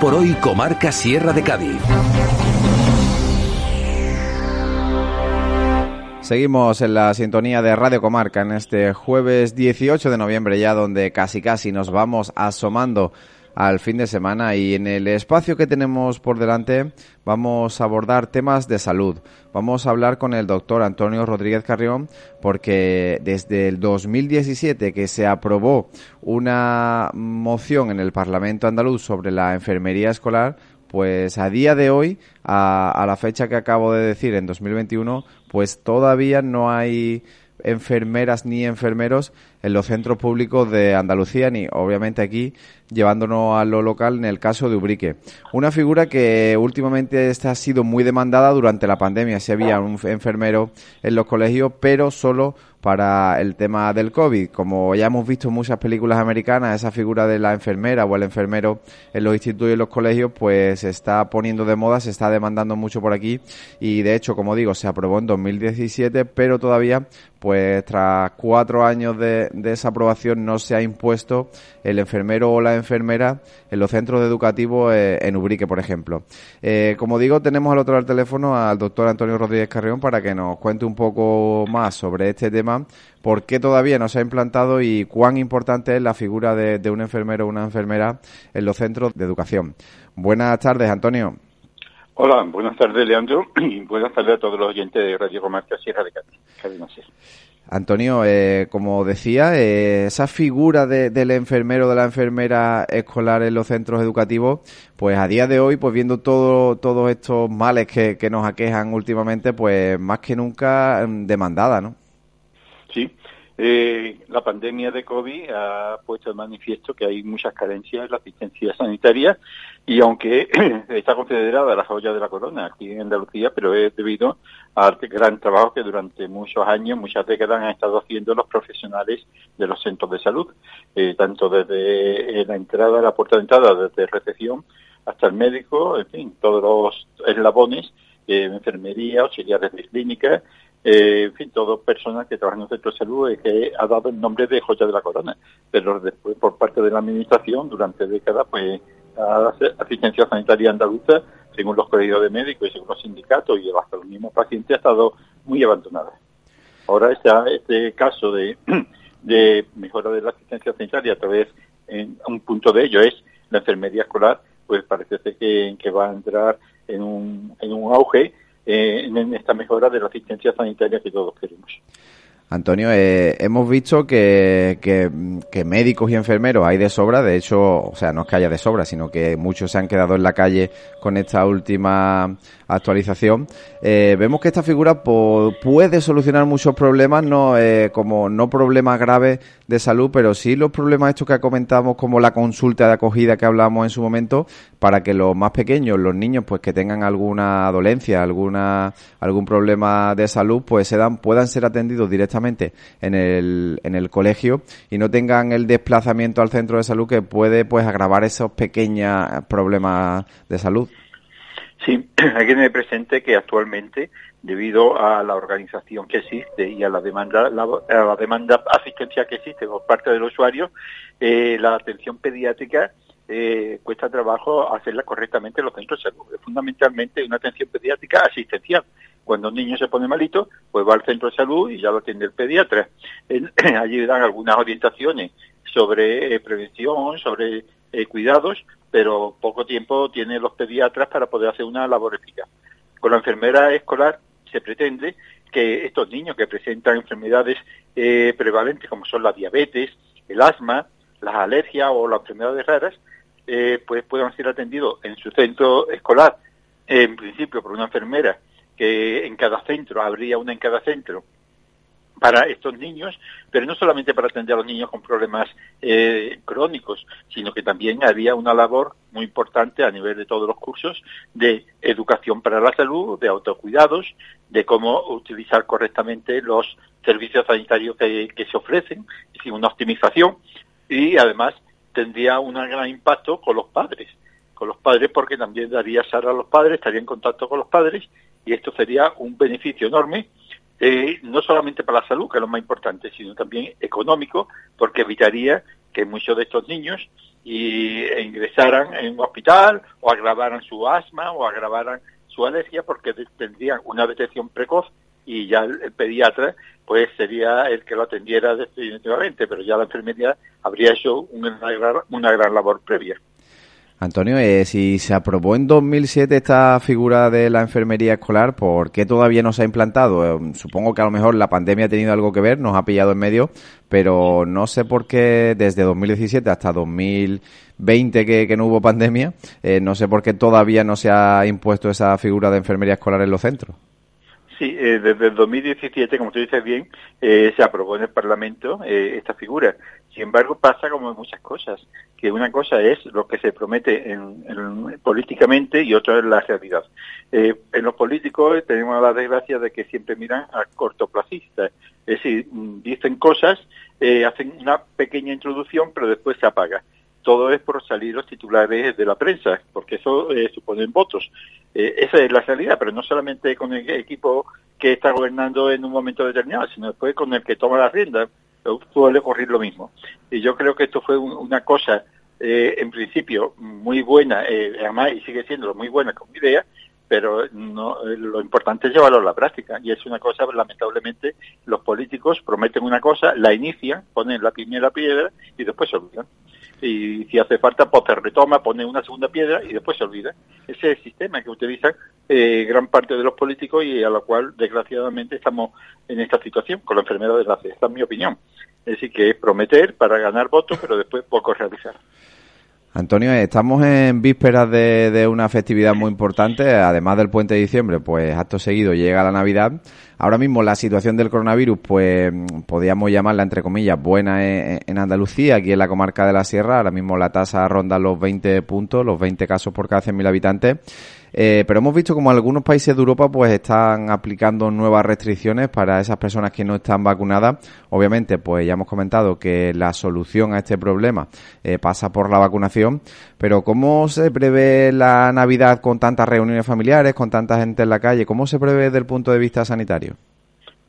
por hoy, Comarca Sierra de Cádiz. Seguimos en la sintonía de Radio Comarca en este jueves 18 de noviembre ya donde casi casi nos vamos asomando al fin de semana y en el espacio que tenemos por delante vamos a abordar temas de salud. Vamos a hablar con el doctor Antonio Rodríguez Carrión porque desde el 2017 que se aprobó una moción en el Parlamento andaluz sobre la enfermería escolar, pues a día de hoy, a, a, la fecha que acabo de decir, en 2021, pues todavía no hay enfermeras ni enfermeros en los centros públicos de Andalucía, ni obviamente aquí llevándonos a lo local en el caso de Ubrique. Una figura que últimamente esta ha sido muy demandada durante la pandemia. Si había un enfermero en los colegios, pero solo para el tema del COVID. Como ya hemos visto en muchas películas americanas, esa figura de la enfermera o el enfermero en los institutos y en los colegios, pues se está poniendo de moda, se está demandando mucho por aquí y de hecho, como digo, se aprobó en 2017, pero todavía, pues tras cuatro años de, de esa aprobación no se ha impuesto el enfermero o la enfermera en los centros educativos eh, en Ubrique, por ejemplo. Eh, como digo, tenemos al otro lado del teléfono al doctor Antonio Rodríguez Carrión para que nos cuente un poco más sobre este tema, por qué todavía no se ha implantado y cuán importante es la figura de, de un enfermero o una enfermera en los centros de educación. Buenas tardes, Antonio. Hola, buenas tardes, Leandro, y buenas tardes a todos los oyentes de Radio Comarca Sierra de Cádiz. Antonio, eh, como decía, eh, esa figura de, del enfermero o de la enfermera escolar en los centros educativos, pues a día de hoy, pues viendo todo, todos estos males que, que nos aquejan últimamente, pues más que nunca mm, demandada, ¿no? Sí, eh, la pandemia de COVID ha puesto de manifiesto que hay muchas carencias en la asistencia sanitaria y aunque está considerada la joya de la corona aquí en Andalucía, pero es debido al gran trabajo que durante muchos años, muchas décadas han estado haciendo los profesionales de los centros de salud, eh, tanto desde la entrada, la puerta de entrada, desde recepción hasta el médico, en fin, todos los eslabones, eh, enfermería, auxiliares de clínica, eh, en fin, todas personas que trabajan en un centro de salud eh, que ha dado el nombre de joya de la corona, pero después por parte de la administración durante décadas, pues la asistencia sanitaria andaluza, según los colegios de médicos y según los sindicatos y hasta los mismos pacientes, ha estado muy abandonada. Ahora está este caso de, mejora de la asistencia sanitaria a través, en, un punto de ello es la enfermería escolar, pues parece ser que, que va a entrar en un, en un auge eh, en esta mejora de la asistencia sanitaria que todos queremos. Antonio, eh, hemos visto que, que, médicos y enfermeros hay de sobra, de hecho, o sea, no es que haya de sobra, sino que muchos se han quedado en la calle con esta última actualización. Eh, vemos que esta figura puede solucionar muchos problemas, no eh, como no problemas graves de salud, pero sí los problemas estos que comentamos, como la consulta de acogida que hablamos en su momento, para que los más pequeños, los niños, pues que tengan alguna dolencia, alguna algún problema de salud, pues se dan, puedan ser atendidos directamente en el, en el colegio y no tengan el desplazamiento al centro de salud que puede pues agravar esos pequeños problemas de salud. Hay que tener presente que actualmente, debido a la organización que existe y a la demanda, la, a la demanda asistencia que existe por parte del usuario, eh, la atención pediátrica eh, cuesta trabajo hacerla correctamente en los centros de salud. Es fundamentalmente una atención pediátrica asistencial. Cuando un niño se pone malito, pues va al centro de salud y ya lo atiende el pediatra. allí dan algunas orientaciones sobre eh, prevención, sobre eh, cuidados, pero poco tiempo tienen los pediatras para poder hacer una labor eficaz. Con la enfermera escolar se pretende que estos niños que presentan enfermedades eh, prevalentes como son la diabetes, el asma, las alergias o las enfermedades raras, eh, pues puedan ser atendidos en su centro escolar, en principio por una enfermera, que en cada centro, habría una en cada centro, para estos niños, pero no solamente para atender a los niños con problemas eh, crónicos, sino que también había una labor muy importante a nivel de todos los cursos de educación para la salud, de autocuidados, de cómo utilizar correctamente los servicios sanitarios que, que se ofrecen, es decir, una optimización y además tendría un gran impacto con los padres, con los padres porque también daría sal a los padres, estaría en contacto con los padres y esto sería un beneficio enorme, eh, no solamente para la salud, que es lo más importante, sino también económico, porque evitaría que muchos de estos niños y ingresaran en un hospital o agravaran su asma o agravaran su alergia porque tendrían una detección precoz y ya el, pediatra pues sería el que lo atendiera definitivamente, pero ya la enfermería habría hecho una una gran labor previa. Antonio, eh, si se aprobó en 2007 esta figura de la enfermería escolar, ¿por qué todavía no se ha implantado? Eh, supongo que a lo mejor la pandemia ha tenido algo que ver, nos ha pillado en medio, pero no sé por qué desde 2017 hasta 2020 que, que no hubo pandemia, eh, no sé por qué todavía no se ha impuesto esa figura de enfermería escolar en los centros. Sí, eh, desde el 2017, como tú dices bien, eh, se aprobó en el Parlamento eh, esta figura. Sin embargo, pasa como muchas cosas, que una cosa es lo que se promete en, políticamente y otra es la realidad. en los políticos tenemos la desgracia de que siempre miran a cortoplacistas, es decir, dicen cosas, hacen una pequeña introducción, pero después se apaga todo es por salir los titulares de la prensa, porque eso eh, suponen votos. Eh, esa es la realidad, pero no solamente con el equipo que está gobernando en un momento determinado, sino después con el que toma la rienda, suele ocurrir lo mismo. Y yo creo que esto fue una cosa, eh, en principio, muy buena, además, y sigue siendo muy buena como idea, pero no, lo importante es llevarlo a la práctica. Y es una cosa, lamentablemente, los políticos prometen una cosa, la inician, ponen la primera piedra y después se olvidan y si hace falta, pues se retoma, pone una segunda piedra y después se olvida. Ese es el sistema que utilizan eh, gran parte de los políticos y a lo cual, desgraciadamente, estamos en esta situación con la enfermedad de la fe. Esta es mi opinión. Es decir, que es prometer para ganar votos, pero después poco realizar. Antonio, estamos en vísperas de, una festividad muy importante, además del puente de diciembre, pues acto seguido llega la Navidad. Ahora mismo la situación del coronavirus, pues podríamos llamarla entre comillas buena en, Andalucía, aquí en la comarca de la Sierra. Ahora mismo la tasa ronda los 20 puntos, los 20 casos por cada 100.000 habitantes. Eh, pero hemos visto como algunos países de Europa pues están aplicando nuevas restricciones para esas personas que no están vacunadas. Obviamente, pues ya hemos comentado que la solución a este problema eh, pasa por la vacunación. Pero ¿cómo se prevé la Navidad con tantas reuniones familiares, con tanta gente en la calle? ¿Cómo se prevé desde el punto de vista sanitario?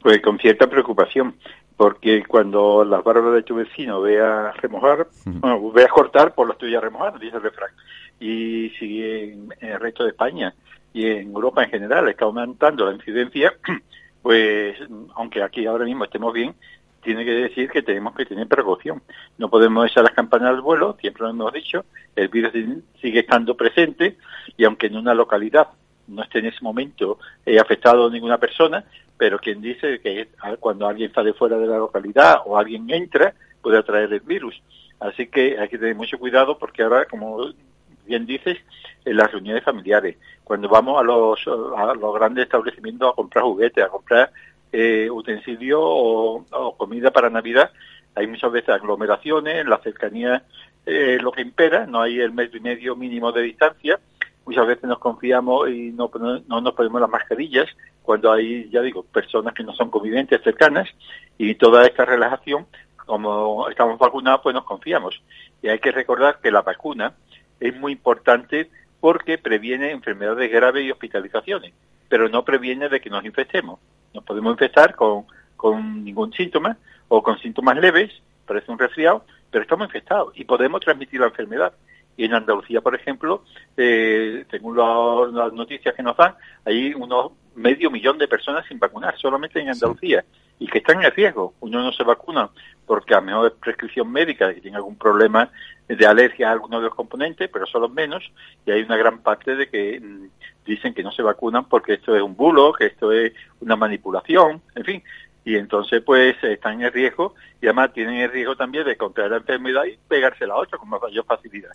Pues con cierta preocupación, porque cuando las barbas de tu vecino vea remojar, bueno, vea cortar, por las tuyas remojar, dice el refrán y si en, el resto de España y en Europa en general está aumentando la incidencia, pues aunque aquí ahora mismo estemos bien, tiene que decir que tenemos que tener precaución. No podemos echar las campanas al vuelo, siempre lo hemos dicho, el virus sigue estando presente y aunque en una localidad no esté en ese momento afectado ninguna persona, pero quien dice que cuando alguien sale fuera de la localidad o alguien entra, puede atraer el virus. Así que hay que tener mucho cuidado porque ahora, como bien dices, en las reuniones familiares, cuando vamos a los, a los grandes establecimientos a comprar juguetes, a comprar eh, utensilios o, comida para Navidad, hay muchas veces aglomeraciones, la cercanía eh, lo que impera, no hay el metro y medio mínimo de distancia, muchas veces nos confiamos y no, no, nos ponemos las mascarillas cuando hay, ya digo, personas que no son convivientes cercanas y toda esta relajación, como estamos vacunados, pues nos confiamos. Y hay que recordar que la vacuna es muy importante porque previene enfermedades graves y hospitalizaciones, pero no previene de que nos infectemos. Nos podemos infectar con, con ningún síntoma o con síntomas leves, parece un resfriado, pero estamos infectados y podemos transmitir la enfermedad. Y en Andalucía, por ejemplo, eh, según las noticias que nos dan, hay unos medio millón de personas sin vacunar solamente en Andalucía y que están en riesgo. Uno no se vacuna porque a lo mejor es prescripción médica, que tiene algún problema de alergia a alguno de los componentes, pero son los menos, y hay una gran parte de que mm, dicen que no se vacunan porque esto es un bulo, que esto es una manipulación, en fin, y entonces pues están en riesgo y además tienen el riesgo también de contraer la enfermedad y pegarse la otra con mayor facilidad.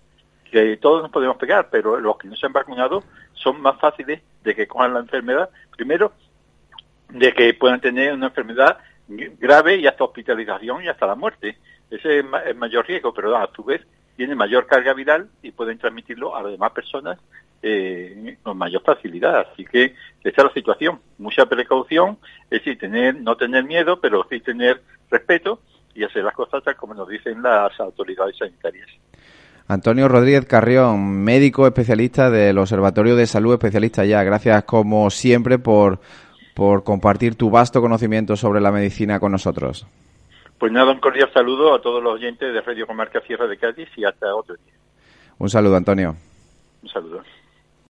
Que todos nos podemos pegar, pero los que no se han vacunado son más fáciles de que cojan la enfermedad, primero, de que puedan tener una enfermedad grave y hasta hospitalización y hasta la muerte. Ese es el mayor riesgo, pero a su vez tiene mayor carga viral y pueden transmitirlo a las demás personas eh, con mayor facilidad. Así que esta es la situación. Mucha precaución, es decir, tener, no tener miedo, pero sí tener respeto y hacer las cosas tal como nos dicen las autoridades sanitarias. Antonio Rodríguez Carrión, médico especialista del Observatorio de Salud, especialista ya. Gracias como siempre por, por compartir tu vasto conocimiento sobre la medicina con nosotros. Pues nada, un cordial saludo a todos los oyentes de Radio Comarca Sierra de Cádiz y hasta otro día. Un saludo, Antonio. Un saludo.